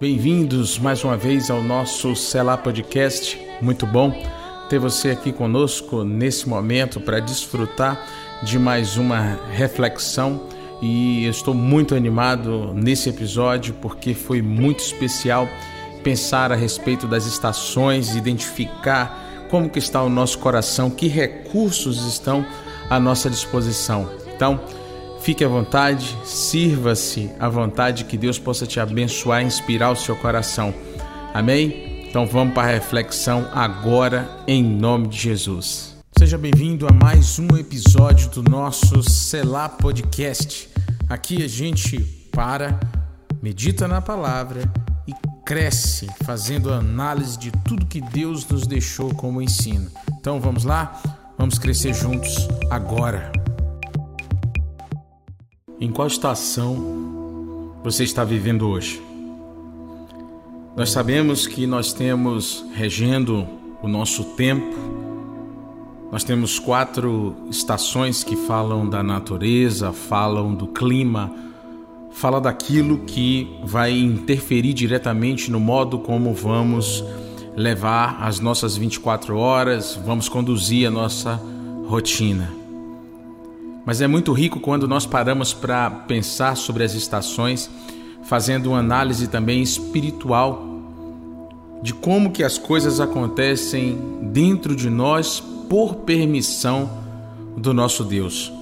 Bem-vindos mais uma vez ao nosso Celá Podcast. Muito bom ter você aqui conosco nesse momento para desfrutar de mais uma reflexão e estou muito animado nesse episódio porque foi muito especial pensar a respeito das estações, identificar como que está o nosso coração, que recursos estão à nossa disposição. Então, Fique à vontade, sirva-se à vontade, que Deus possa te abençoar e inspirar o seu coração. Amém? Então vamos para a reflexão agora, em nome de Jesus. Seja bem-vindo a mais um episódio do nosso Selá Podcast. Aqui a gente para, medita na palavra e cresce fazendo análise de tudo que Deus nos deixou como ensino. Então vamos lá? Vamos crescer juntos agora. Em qual estação você está vivendo hoje? Nós sabemos que nós temos regendo o nosso tempo, nós temos quatro estações que falam da natureza, falam do clima, fala daquilo que vai interferir diretamente no modo como vamos levar as nossas 24 horas, vamos conduzir a nossa rotina. Mas é muito rico quando nós paramos para pensar sobre as estações, fazendo uma análise também espiritual de como que as coisas acontecem dentro de nós por permissão do nosso Deus.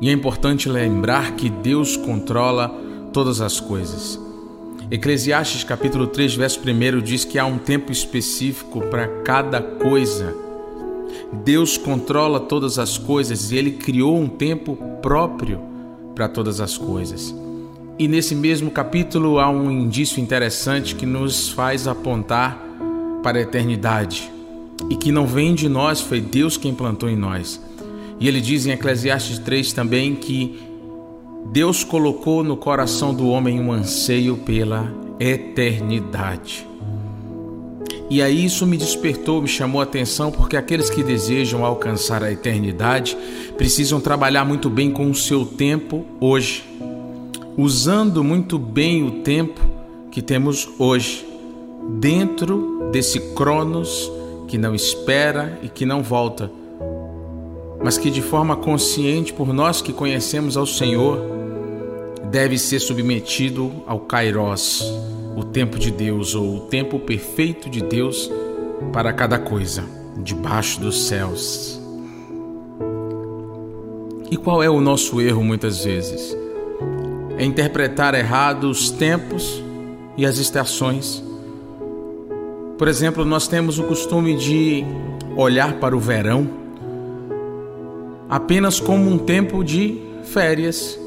E é importante lembrar que Deus controla todas as coisas. Eclesiastes capítulo 3, verso 1 diz que há um tempo específico para cada coisa Deus controla todas as coisas e ele criou um tempo próprio para todas as coisas. E nesse mesmo capítulo há um indício interessante que nos faz apontar para a eternidade e que não vem de nós, foi Deus quem plantou em nós. E ele diz em Eclesiastes 3 também que Deus colocou no coração do homem um anseio pela eternidade. E aí isso me despertou, me chamou a atenção, porque aqueles que desejam alcançar a eternidade precisam trabalhar muito bem com o seu tempo hoje, usando muito bem o tempo que temos hoje, dentro desse Cronos que não espera e que não volta, mas que de forma consciente, por nós que conhecemos ao Senhor, deve ser submetido ao Kairos o tempo de Deus ou o tempo perfeito de Deus para cada coisa debaixo dos céus. E qual é o nosso erro muitas vezes? É interpretar errado os tempos e as estações. Por exemplo, nós temos o costume de olhar para o verão apenas como um tempo de férias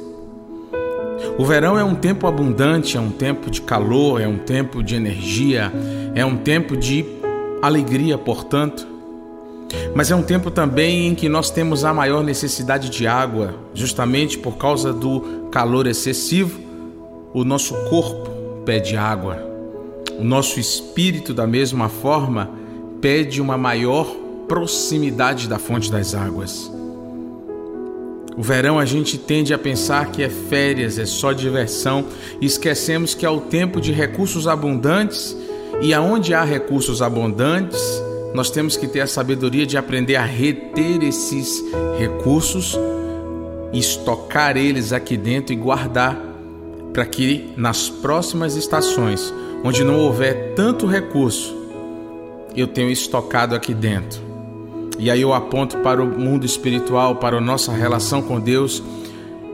o verão é um tempo abundante, é um tempo de calor, é um tempo de energia, é um tempo de alegria, portanto. Mas é um tempo também em que nós temos a maior necessidade de água, justamente por causa do calor excessivo. O nosso corpo pede água, o nosso espírito, da mesma forma, pede uma maior proximidade da fonte das águas. O verão a gente tende a pensar que é férias, é só diversão. E esquecemos que é o tempo de recursos abundantes. E aonde há recursos abundantes, nós temos que ter a sabedoria de aprender a reter esses recursos, estocar eles aqui dentro e guardar para que nas próximas estações, onde não houver tanto recurso, eu tenho estocado aqui dentro e aí eu aponto para o mundo espiritual, para a nossa relação com Deus,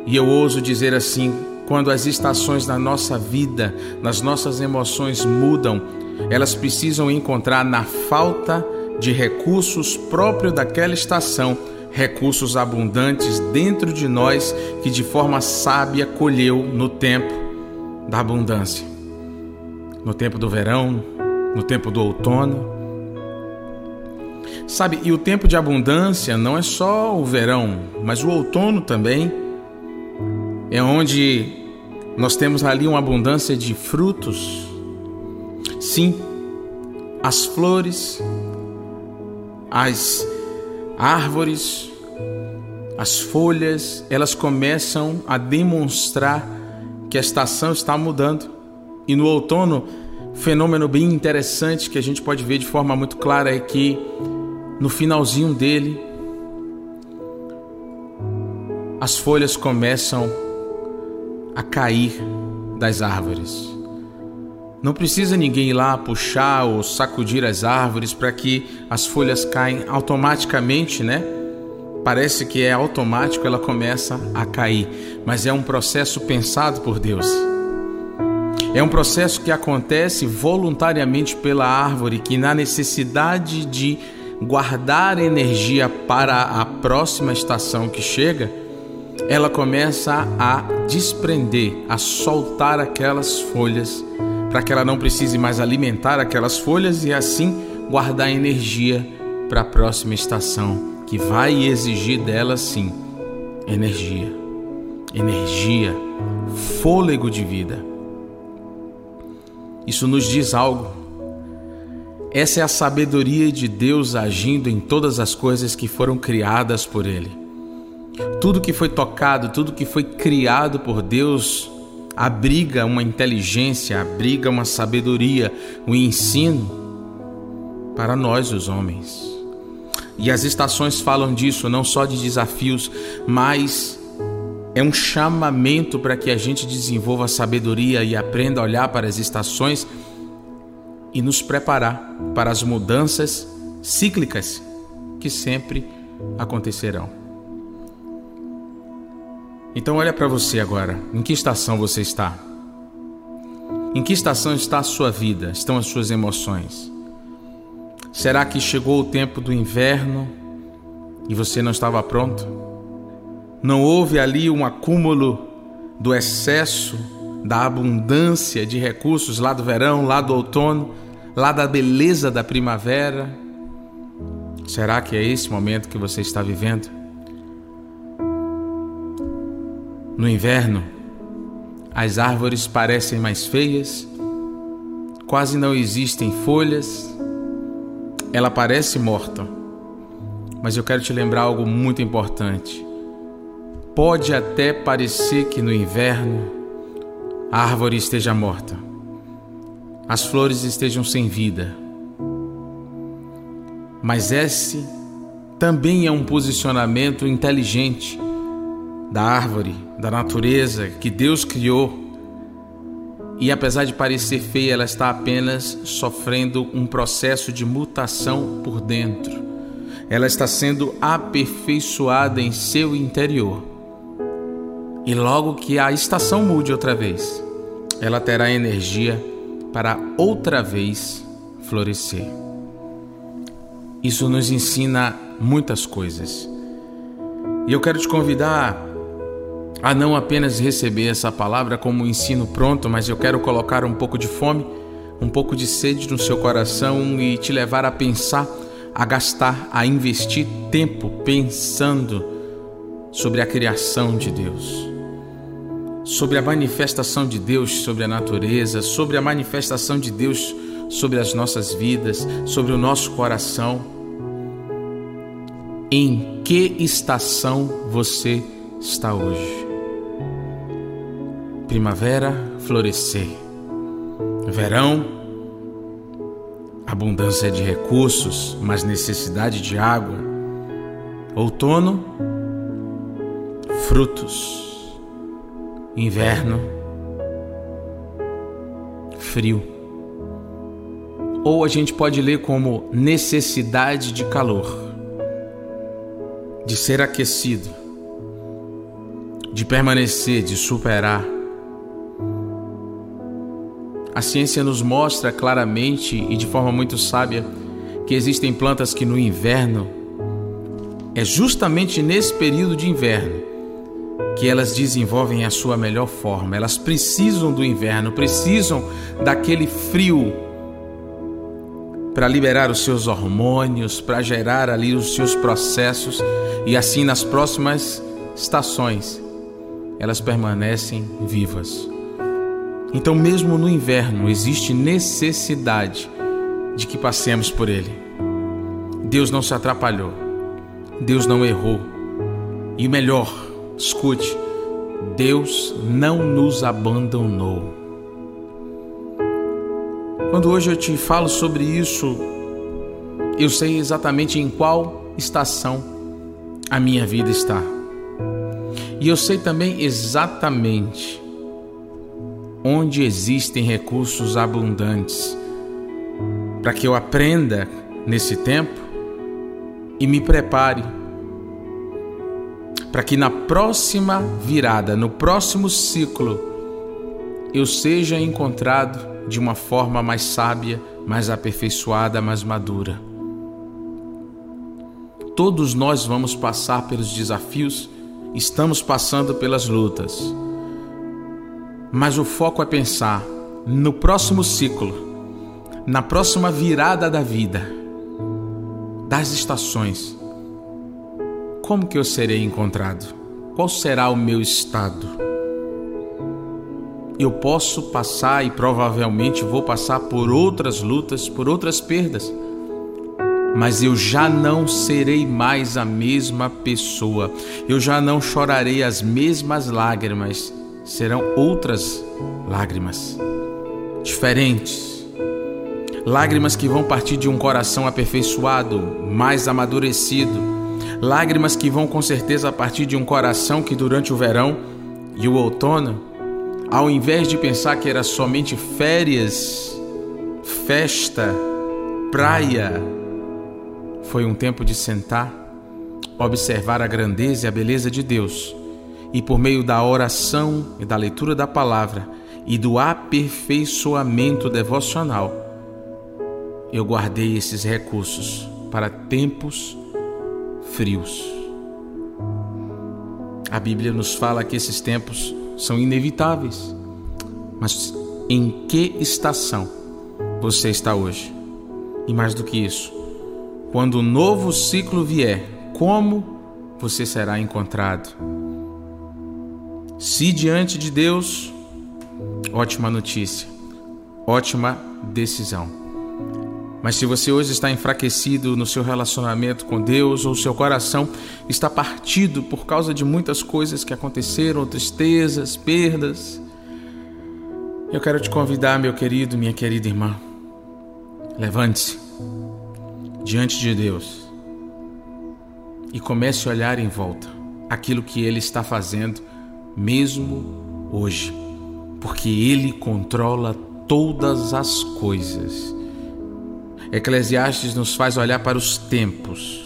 e eu ouso dizer assim: quando as estações da nossa vida, nas nossas emoções mudam, elas precisam encontrar na falta de recursos próprios daquela estação, recursos abundantes dentro de nós que de forma sábia colheu no tempo da abundância. No tempo do verão, no tempo do outono, Sabe, e o tempo de abundância não é só o verão, mas o outono também. É onde nós temos ali uma abundância de frutos. Sim, as flores, as árvores, as folhas, elas começam a demonstrar que a estação está mudando. E no outono, fenômeno bem interessante que a gente pode ver de forma muito clara é que no finalzinho dele as folhas começam a cair das árvores. Não precisa ninguém ir lá puxar ou sacudir as árvores para que as folhas caem automaticamente, né? Parece que é automático, ela começa a cair, mas é um processo pensado por Deus. É um processo que acontece voluntariamente pela árvore, que na necessidade de guardar energia para a próxima estação que chega, ela começa a desprender, a soltar aquelas folhas, para que ela não precise mais alimentar aquelas folhas e assim guardar energia para a próxima estação, que vai exigir dela sim energia. Energia, fôlego de vida. Isso nos diz algo. Essa é a sabedoria de Deus agindo em todas as coisas que foram criadas por Ele. Tudo que foi tocado, tudo que foi criado por Deus, abriga uma inteligência, abriga uma sabedoria, um ensino para nós, os homens. E as estações falam disso, não só de desafios, mas é um chamamento para que a gente desenvolva sabedoria e aprenda a olhar para as estações e nos preparar para as mudanças cíclicas que sempre acontecerão. Então olha para você agora, em que estação você está? Em que estação está a sua vida? Estão as suas emoções? Será que chegou o tempo do inverno e você não estava pronto? Não houve ali um acúmulo do excesso, da abundância de recursos lá do verão, lá do outono, lá da beleza da primavera? Será que é esse momento que você está vivendo? No inverno, as árvores parecem mais feias, quase não existem folhas, ela parece morta. Mas eu quero te lembrar algo muito importante. Pode até parecer que no inverno a árvore esteja morta, as flores estejam sem vida, mas esse também é um posicionamento inteligente da árvore, da natureza que Deus criou. E apesar de parecer feia, ela está apenas sofrendo um processo de mutação por dentro. Ela está sendo aperfeiçoada em seu interior e logo que a estação mude outra vez, ela terá energia para outra vez florescer. Isso nos ensina muitas coisas. E eu quero te convidar a não apenas receber essa palavra como ensino pronto, mas eu quero colocar um pouco de fome, um pouco de sede no seu coração e te levar a pensar, a gastar, a investir tempo pensando sobre a criação de Deus sobre a manifestação de Deus sobre a natureza, sobre a manifestação de Deus sobre as nossas vidas, sobre o nosso coração. Em que estação você está hoje? Primavera, florescer. Verão, abundância de recursos, mas necessidade de água. Outono, frutos inverno, frio. Ou a gente pode ler como necessidade de calor, de ser aquecido, de permanecer, de superar. A ciência nos mostra claramente e de forma muito sábia que existem plantas que no inverno, é justamente nesse período de inverno, que elas desenvolvem a sua melhor forma. Elas precisam do inverno, precisam daquele frio para liberar os seus hormônios, para gerar ali os seus processos e assim nas próximas estações elas permanecem vivas. Então, mesmo no inverno, existe necessidade de que passemos por ele. Deus não se atrapalhou, Deus não errou. E melhor, Escute, Deus não nos abandonou. Quando hoje eu te falo sobre isso, eu sei exatamente em qual estação a minha vida está. E eu sei também exatamente onde existem recursos abundantes para que eu aprenda nesse tempo e me prepare para que na próxima virada, no próximo ciclo, eu seja encontrado de uma forma mais sábia, mais aperfeiçoada, mais madura. Todos nós vamos passar pelos desafios, estamos passando pelas lutas. Mas o foco é pensar no próximo ciclo na próxima virada da vida, das estações, como que eu serei encontrado? Qual será o meu estado? Eu posso passar e provavelmente vou passar por outras lutas, por outras perdas, mas eu já não serei mais a mesma pessoa, eu já não chorarei as mesmas lágrimas, serão outras lágrimas, diferentes lágrimas que vão partir de um coração aperfeiçoado, mais amadurecido, lágrimas que vão com certeza partir de um coração que durante o verão e o outono, ao invés de pensar que era somente férias, festa, praia, foi um tempo de sentar, observar a grandeza e a beleza de Deus. E por meio da oração e da leitura da palavra e do aperfeiçoamento devocional eu guardei esses recursos para tempos frios. A Bíblia nos fala que esses tempos são inevitáveis. Mas em que estação você está hoje? E mais do que isso, quando o novo ciclo vier, como você será encontrado? Se diante de Deus, ótima notícia, ótima decisão. Mas se você hoje está enfraquecido no seu relacionamento com Deus ou seu coração está partido por causa de muitas coisas que aconteceram, tristezas, perdas, eu quero te convidar, meu querido, minha querida irmã. Levante-se diante de Deus e comece a olhar em volta aquilo que Ele está fazendo, mesmo hoje, porque Ele controla todas as coisas Eclesiastes nos faz olhar para os tempos,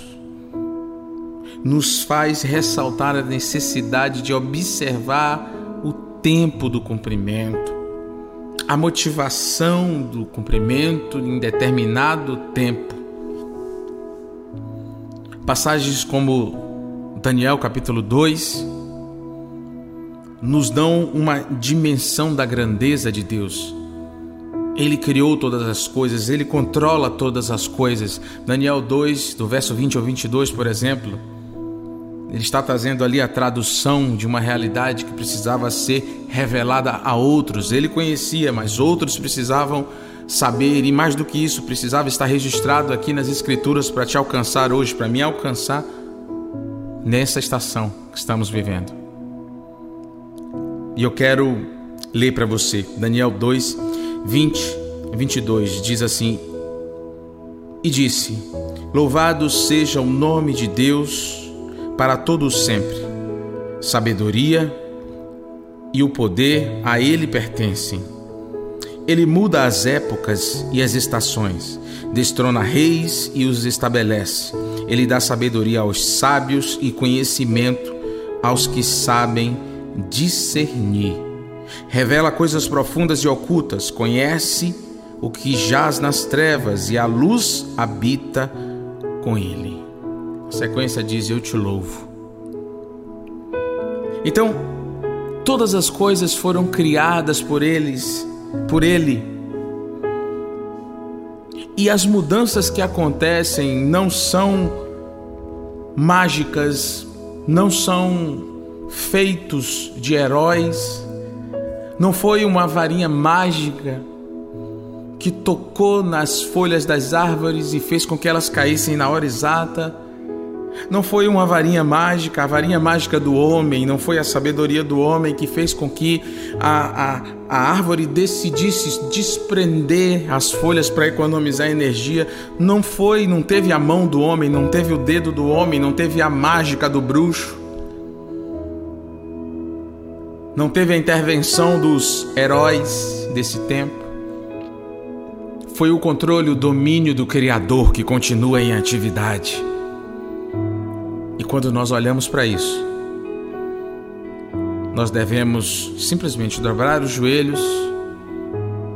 nos faz ressaltar a necessidade de observar o tempo do cumprimento, a motivação do cumprimento em determinado tempo. Passagens como Daniel capítulo 2 nos dão uma dimensão da grandeza de Deus ele criou todas as coisas, ele controla todas as coisas. Daniel 2, do verso 20 ao 22, por exemplo, ele está trazendo ali a tradução de uma realidade que precisava ser revelada a outros. Ele conhecia, mas outros precisavam saber, e mais do que isso, precisava estar registrado aqui nas Escrituras para te alcançar hoje, para me alcançar nessa estação que estamos vivendo. E eu quero ler para você, Daniel 2, 20, 22 diz assim: E disse: Louvado seja o nome de Deus para todos sempre. Sabedoria e o poder a ele pertencem. Ele muda as épocas e as estações, destrona reis e os estabelece. Ele dá sabedoria aos sábios e conhecimento aos que sabem discernir. Revela coisas profundas e ocultas, conhece o que jaz nas trevas e a luz habita com ele. A sequência diz: Eu te louvo. Então, todas as coisas foram criadas por eles, por ele. E as mudanças que acontecem não são mágicas, não são feitos de heróis, não foi uma varinha mágica que tocou nas folhas das árvores e fez com que elas caíssem na hora exata. Não foi uma varinha mágica, a varinha mágica do homem, não foi a sabedoria do homem que fez com que a, a, a árvore decidisse desprender as folhas para economizar energia. Não foi, não teve a mão do homem, não teve o dedo do homem, não teve a mágica do bruxo. Não teve a intervenção dos heróis desse tempo. Foi o controle, o domínio do Criador que continua em atividade. E quando nós olhamos para isso, nós devemos simplesmente dobrar os joelhos,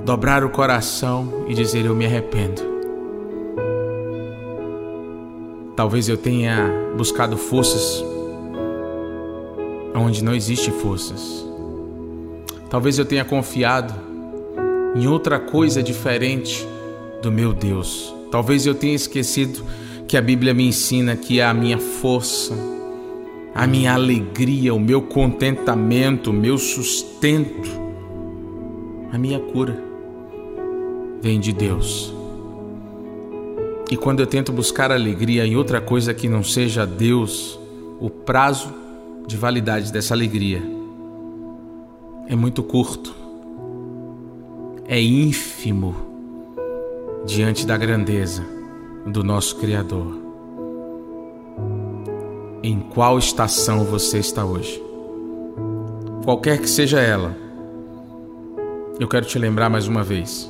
dobrar o coração e dizer: Eu me arrependo. Talvez eu tenha buscado forças onde não existem forças. Talvez eu tenha confiado em outra coisa diferente do meu Deus. Talvez eu tenha esquecido que a Bíblia me ensina que a minha força, a minha alegria, o meu contentamento, o meu sustento, a minha cura vem de Deus. E quando eu tento buscar alegria em outra coisa que não seja Deus, o prazo de validade dessa alegria é muito curto, é ínfimo diante da grandeza do nosso Criador. Em qual estação você está hoje? Qualquer que seja ela, eu quero te lembrar mais uma vez.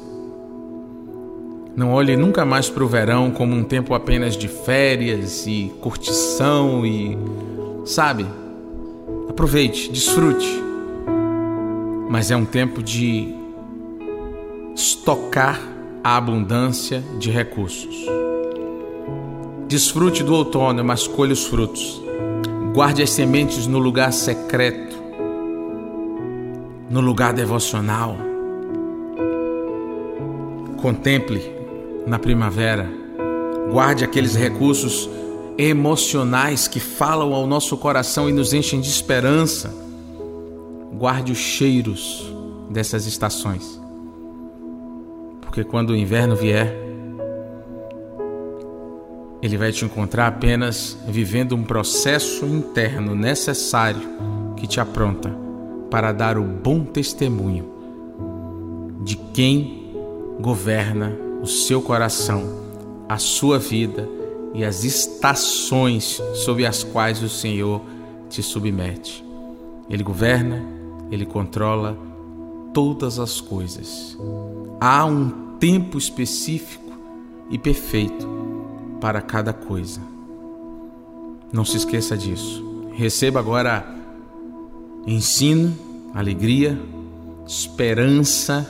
Não olhe nunca mais para o verão como um tempo apenas de férias e curtição e. Sabe? Aproveite, desfrute. Mas é um tempo de estocar a abundância de recursos. Desfrute do outono, mas colhe os frutos. Guarde as sementes no lugar secreto, no lugar devocional. Contemple na primavera. Guarde aqueles recursos emocionais que falam ao nosso coração e nos enchem de esperança. Guarde os cheiros dessas estações. Porque quando o inverno vier, ele vai te encontrar apenas vivendo um processo interno necessário que te apronta para dar o bom testemunho de quem governa o seu coração, a sua vida e as estações sob as quais o Senhor te submete. Ele governa, ele controla todas as coisas. Há um tempo específico e perfeito para cada coisa. Não se esqueça disso. Receba agora ensino, alegria, esperança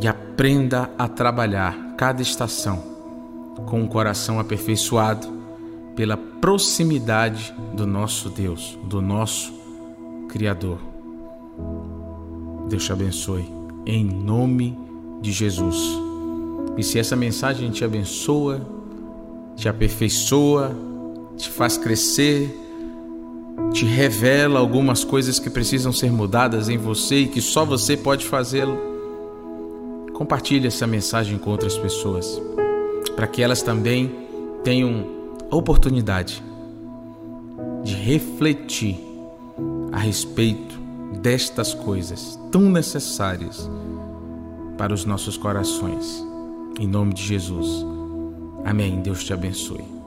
e aprenda a trabalhar cada estação com o coração aperfeiçoado pela proximidade do nosso Deus, do nosso Criador. Deus te abençoe, em nome de Jesus. E se essa mensagem te abençoa, te aperfeiçoa, te faz crescer, te revela algumas coisas que precisam ser mudadas em você e que só você pode fazê-lo, compartilhe essa mensagem com outras pessoas, para que elas também tenham a oportunidade de refletir a respeito destas coisas tão necessárias para os nossos corações. Em nome de Jesus. Amém. Deus te abençoe.